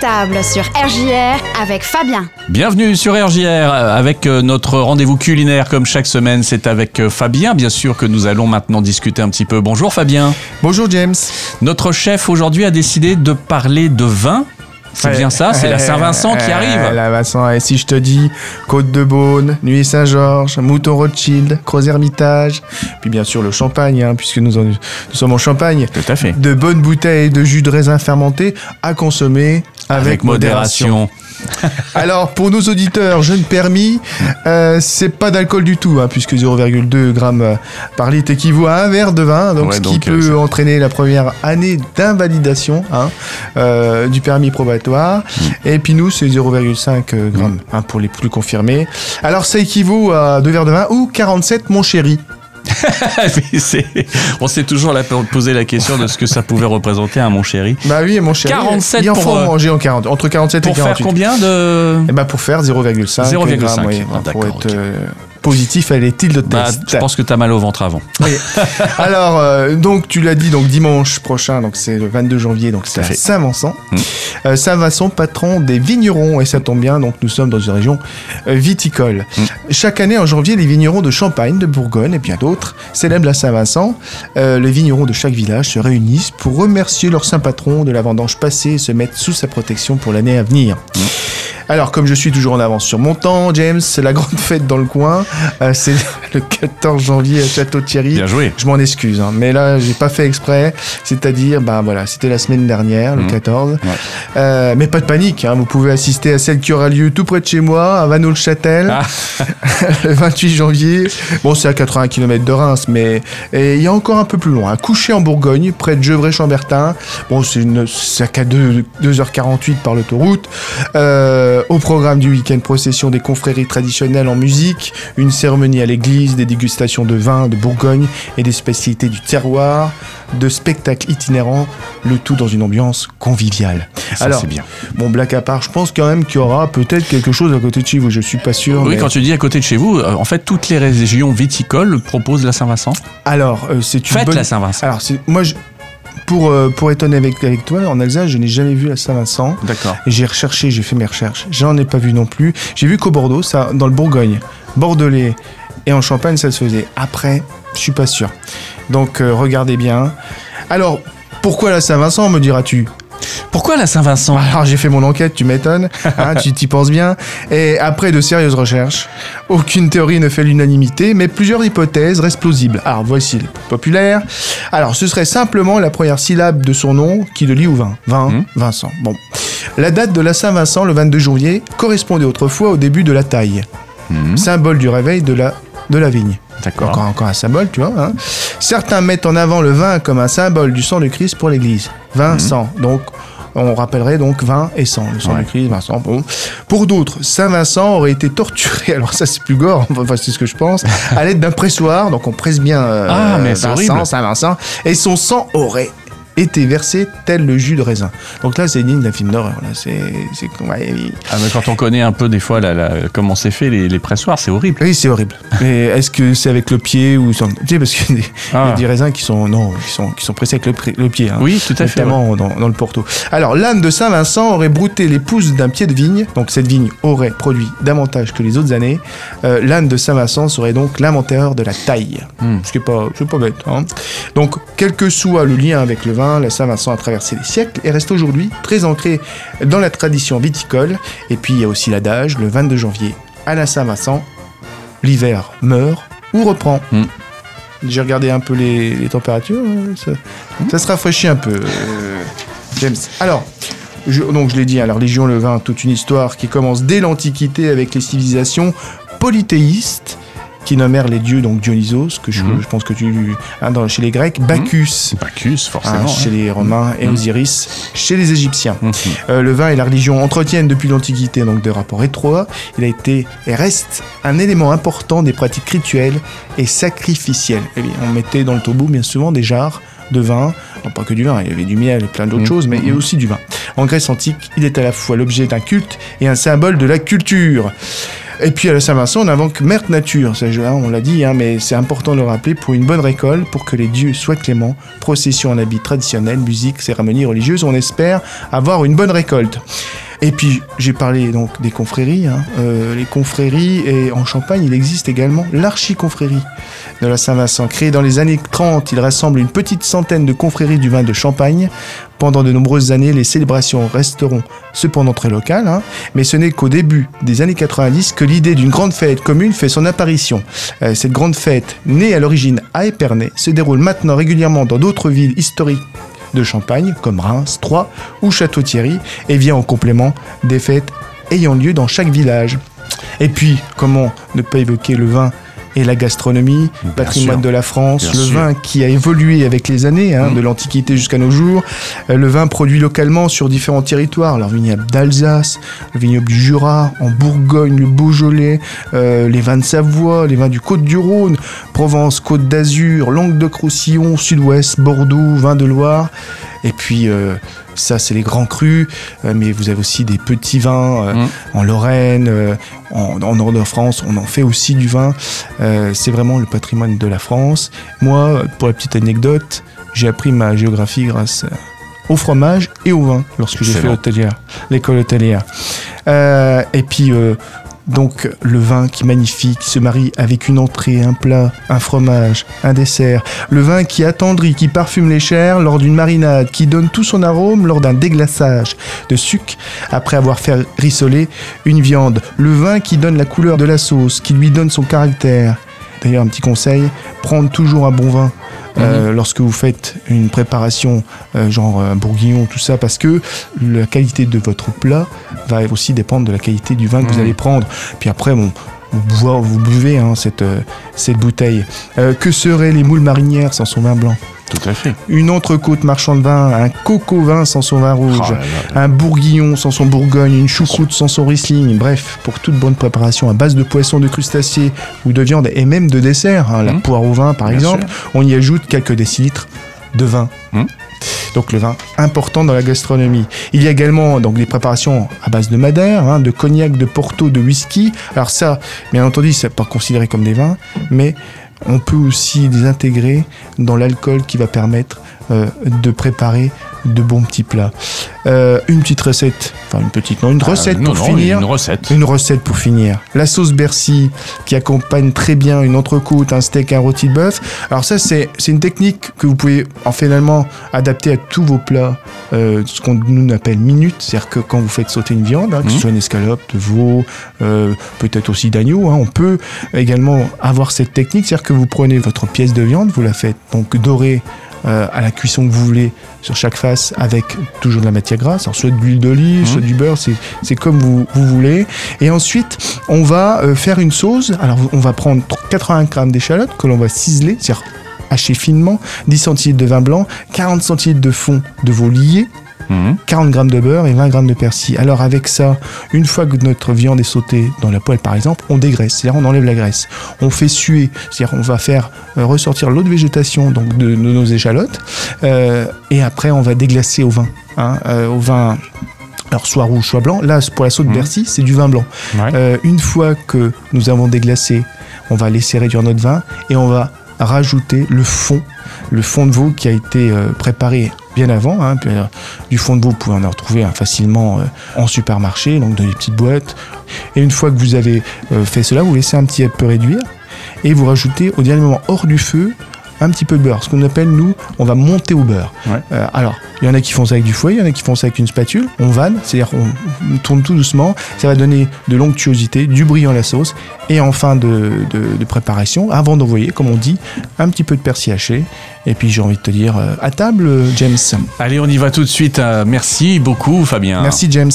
Table sur RJR avec Fabien. Bienvenue sur RJR avec euh, notre rendez-vous culinaire comme chaque semaine. C'est avec euh, Fabien, bien sûr, que nous allons maintenant discuter un petit peu. Bonjour Fabien. Bonjour James. Notre chef aujourd'hui a décidé de parler de vin. C'est bien ça, c'est la Saint-Vincent qui arrive. La Vincent, et si je te dis Côte de Beaune, Nuit Saint-Georges, Mouton Rothschild, Croz Hermitage, puis bien sûr le champagne, hein, puisque nous, en- nous sommes en Champagne. Tout à fait. De bonnes bouteilles de jus de raisin fermenté à consommer avec, modération. Alors, pour nos auditeurs jeunes permis, euh, c'est pas d'alcool du tout, hein, puisque 0,2 grammes euh, par litre équivaut à un verre de vin, donc Ouais, ce donc, qui euh, peut entraîner la première année d'invalidation hein, euh, du permis probatoire. Mm. Et puis nous, c'est 0,5 euh, grammes hein, pour les plus confirmés. Alors, ça équivaut à deux verres de vin ou 47, mon chéri. On s'est toujours la- posé la question de ce que ça pouvait représenter un mon chéri. Bah oui, mon chéri. 47 il en pour, faut euh, manger en 40, entre 47 Pour et faire 48. combien de... Eh ben pour faire 0,5 0,5, grammes, oui, ah, pour être ok. euh, positif à l'éthyl de Bah, je pense que t'as mal au ventre avant. Oui. Alors, euh, donc tu l'as dit, donc dimanche prochain, donc c'est le 22 janvier, donc c'est à. Saint-Vincent. Mm. Euh, Saint-Vincent, patron des vignerons, et ça tombe bien, donc nous sommes dans une région euh, viticole. Mm. Chaque année en janvier, les vignerons de Champagne, de Bourgogne et bien d'autres célèbrent la Saint-Vincent. Euh, les vignerons de chaque village se réunissent pour remercier leur saint patron de la vendange passée et se mettre sous sa protection pour l'année à venir. Mm. Alors, comme je suis toujours en avance sur mon temps, James, c'est la grande fête dans le coin. Euh, le 14 janvier à Château-Thierry. Bien joué. Je m'en excuse, hein, mais là, j'ai pas fait exprès. C'est-à-dire, ben voilà, c'était la semaine dernière, le Mhm. 14. Euh, mais pas de panique, hein, vous pouvez assister à celle qui aura lieu tout près de chez moi, à Vanneau-le-Châtel, Ah. le 28 janvier. Bon, c'est à 80 km de Reims, mais il y a encore un peu plus loin, à Couché en Bourgogne, près de Gevrey-Chambertin. Bon, c'est une- 2, 2h48 par l'autoroute. Euh, au programme du week-end, procession des confréries traditionnelles en musique, une cérémonie à l'église, des dégustations de vin de Bourgogne et des spécialités du terroir, de spectacles itinérants, le tout dans une ambiance conviviale. Ça, Alors, c'est bien. bon, blague à part, je pense quand même qu'il y aura peut-être quelque chose à côté de chez vous, je suis pas sûr. Oui, mais- quand tu dis à côté de chez vous, euh, en fait, toutes les régions viticoles proposent la Saint-Vincent. Alors, euh, c'est une Faites bonne... la Saint-Vincent. Alors, c'est- moi, je- pour, euh, pour être honnête avec, avec toi, en Alsace, je n'ai jamais vu la Saint-Vincent. D'accord. J'ai recherché, j'ai fait mes recherches. J'en ai pas vu non plus. J'ai vu qu'au Bordeaux, ça, dans le Bourgogne, Bordelais et en Champagne, ça se faisait. Après, je suis pas sûr. Donc, euh, regardez bien. Alors, pourquoi la Saint-Vincent, me diras-tu? Pourquoi la Saint-Vincent? Alors, j'ai fait mon enquête, tu m'étonnes. Hein, tu t'y penses bien. Et après de sérieuses recherches, aucune théorie ne fait l'unanimité, mais plusieurs hypothèses restent plausibles. Alors, voici les plus populaires. Alors, ce serait simplement la première syllabe de son nom qui le lie au vin. Vin, Mhm. Vincent. Bon. La date de la Saint-Vincent, le 22 janvier, correspondait autrefois au début de la taille, Mhm. symbole du réveil de la, de la vigne. D'accord. Encore, encore un symbole, tu vois. hein. Certains mettent en avant le vin comme un symbole du sang de Christ pour l'Église. Vin, sang. Donc, on rappellerait donc vin et sang. Le sang Mhm. Ouais. de Christ, vin, sang. Bon. Pour d'autres, Saint Vincent aurait été torturé, alors ça c'est plus gore, enfin c'est ce que je pense, à l'aide d'un pressoir. Donc on presse bien euh, Ah, mais c'est Vincent. Saint Vincent. Et son sang aurait été versé tel le jus de raisin. Donc là, c'est digne d'un film d'horreur. Là, c'est. Ah, mais quand on connaît un peu des fois la, la- comment c'est fait les, les pressoirs, c'est horrible. Oui, c'est horrible. Mais est-ce que c'est avec le pied ou sans... Sais, parce qu'il y a des, il y a Ah. des raisins qui sont non, qui sont qui sont pressés avec le, pied. hein. Oui, tout à fait. Notamment dans, dans le Porto. Alors, l'âne de Saint-Vincent aurait brouté les pousses d'un pied de vigne. Donc, cette vigne aurait produit davantage que les autres années. Euh, l'âne de Saint-Vincent serait donc l'inventeur de la taille. Hmm. Ce qui est pas, c'est pas bête. hein. Donc, quel que soit le lien avec le vin, la Saint-Vincent a traversé les siècles et reste aujourd'hui très ancré dans la tradition viticole. Et puis, il y a aussi l'adage, le 22 janvier, à la Saint-Vincent, l'hiver meurt ou reprend. Hmm. J'ai regardé un peu les, les températures, hein, ça, ça se rafraîchit un peu, euh, James. Alors, je, donc je l'ai dit, alors Légion le vin, toute une histoire qui commence dès l'Antiquité avec les civilisations polythéistes qui nommèrent les dieux, donc Dionysos, que je, Mhm. je pense que tu... hein, dans, chez les Grecs, Bacchus, Bacchus, hein, forcément. chez les Romains, et Mhm. Osiris, chez les Égyptiens. Mhm. Euh, le vin et la religion entretiennent depuis l'Antiquité donc des rapports étroits. Il a été et reste un élément important des pratiques rituelles et sacrificielles. Eh bien, on mettait dans le tombeau bien souvent des jarres de vin, non pas que du vin, il y avait du miel et plein d'autres Mhm. choses, mais il y a aussi du vin. En Grèce antique, il est à la fois l'objet d'un culte et un symbole de la culture. Et puis à la Saint-Vincent, on invoque Mère Nature. Hein, on l'a dit, hein, mais c'est important de le rappeler pour une bonne récolte, pour que les dieux soient cléments. Procession en habit traditionnel, musique, cérémonie religieuse. On espère avoir une bonne récolte. Et puis j'ai parlé donc des confréries. hein. Euh, les confréries et en Champagne, il existe également l'archiconfrérie de la Saint-Vincent. Créée dans les années 30, il rassemble une petite centaine de confréries du vin de Champagne. Pendant de nombreuses années, les célébrations resteront cependant très locales, hein. mais ce n'est qu'au début des années 90 que l'idée d'une grande fête commune fait son apparition. Euh, cette grande fête, née à l'origine à Épernay, se déroule maintenant régulièrement dans d'autres villes historiques de Champagne, comme Reims, Troyes ou Château-Thierry, et vient en complément des fêtes ayant lieu dans chaque village. Et puis, comment ne pas évoquer le vin et la gastronomie, patrimoine sûr. de la France, Bien le sûr. vin qui a évolué avec les années, hein, Mhm. de l'Antiquité jusqu'à nos jours, Euh, le vin produit localement sur différents territoires, leur vignoble d'Alsace, le vignoble du Jura, en Bourgogne, le Beaujolais, euh, les vins de Savoie, les vins du Côte-du-Rhône, Provence, Côte d'Azur, Languedoc-Roussillon, Sud-Ouest, Bordeaux, vin de Loire, et puis euh, ça c'est les grands crus, euh, mais vous avez aussi des petits vins euh, Mhm. en Lorraine, euh, en, en nord de France, on en fait aussi du vin. C'est vraiment le patrimoine de la France. Moi, pour la petite anecdote, j'ai appris ma géographie grâce au fromage et au vin lorsque j'ai fait l'hôtelière, l'école hôtelière. Euh, et puis euh, donc le vin qui est magnifique, qui se marie avec une entrée, un plat, un fromage, un dessert. Le vin qui attendrit, qui parfume les chairs lors d'une marinade, qui donne tout son arôme lors d'un déglaçage de sucre après avoir fait rissoler une viande. Le vin qui donne la couleur de la sauce, qui lui donne son caractère. D'ailleurs, un petit conseil, prendre toujours un bon vin. Euh, lorsque vous faites une préparation euh, genre un bourguignon tout ça parce que la qualité de votre plat va aussi dépendre de la qualité du vin que vous Mhm. allez prendre puis après bon vous buvez, vous buvez hein, cette, euh, cette bouteille. Euh, que seraient les moules marinières sans son vin blanc? Tout à fait. Une entrecôte marchand de vin, un coco vin sans son vin rouge, Oh là là. un bourguignon sans son bourgogne, une choucroute sans son riesling. Bref, pour toute bonne préparation à base de poisson, de crustacés ou de viande et même de dessert, hein, la Mhm. poire au vin par Bien exemple, on y ajoute quelques décilitres de vin. Mhm. Donc le vin important dans la gastronomie. Il y a également donc des préparations à base de madère, hein, de cognac, de porto, de whisky. Alors ça, bien entendu, c'est pas considéré comme des vins, mais on peut aussi les intégrer dans l'alcool qui va permettre euh, de préparer de bons petits plats. Euh, une petite recette, enfin une petite, non, une recette Euh, non, pour non, finir. Une recette. Une recette pour finir. La sauce Bercy qui accompagne très bien une entrecôte, un steak, un rôti de bœuf. Alors ça, c'est une technique que vous pouvez en finalement adapter à tous vos plats, euh, ce qu'on nous appelle minute. C'est-à-dire que quand vous faites sauter une viande, hein, que ce Mhm. soit une escalope, de veau, euh, peut-être aussi d'agneau, hein, on peut également avoir cette technique. C'est-à-dire que vous prenez votre pièce de viande, vous la faites donc dorer euh, à la cuisson que vous voulez sur chaque avec toujours de la matière grasse, alors soit de l'huile d'olive, Mhm. soit du beurre, c'est c'est comme vous, vous voulez. Et ensuite, on va euh, faire une sauce. Alors, on va prendre 80 grammes d'échalotes que l'on va ciseler, c'est-à-dire hacher finement, 10 centilitres de vin blanc, 40 centilitres de fond de veau lié, Mhm. 40 grammes de beurre et 20 grammes de persil. Alors avec ça, une fois que notre viande est sautée dans la poêle par exemple, on dégraisse, c'est-à-dire on enlève la graisse. On fait suer, c'est-à-dire on va faire euh, ressortir l'eau de végétation donc de, de nos échalotes euh, et après on va déglacer au vin, hein, euh, au vin. Alors soit rouge, soit blanc. Là, pour la sauce de Mhm. Bercy, c'est du vin blanc. Ouais. Euh, une fois que nous avons déglacé, on va laisser réduire notre vin et on va rajouter le fond, le fond de veau qui a été préparé bien avant. hein. Euh, du fond de veau, vous pouvez en retrouver hein, facilement euh, en supermarché, donc dans des petites boîtes. Et une fois que vous avez euh, fait cela, vous laissez un petit peu réduire et vous rajoutez au dernier moment hors du feu un petit peu de beurre. Ce qu'on appelle, nous, on va monter au beurre. Ouais. Euh, alors, il y en a qui font ça avec du fouet, il y en a qui font ça avec une spatule. On vanne, c'est-à-dire on, tourne tout doucement. Ça va donner de l'onctuosité, du brillant à la sauce. Et en fin de, de- de préparation, avant d'envoyer, comme on dit, un petit peu de persil haché. Et puis j'ai envie de te dire, euh, à table, James. Allez, on y va tout de suite. Euh, Merci beaucoup, Fabien. Merci, James.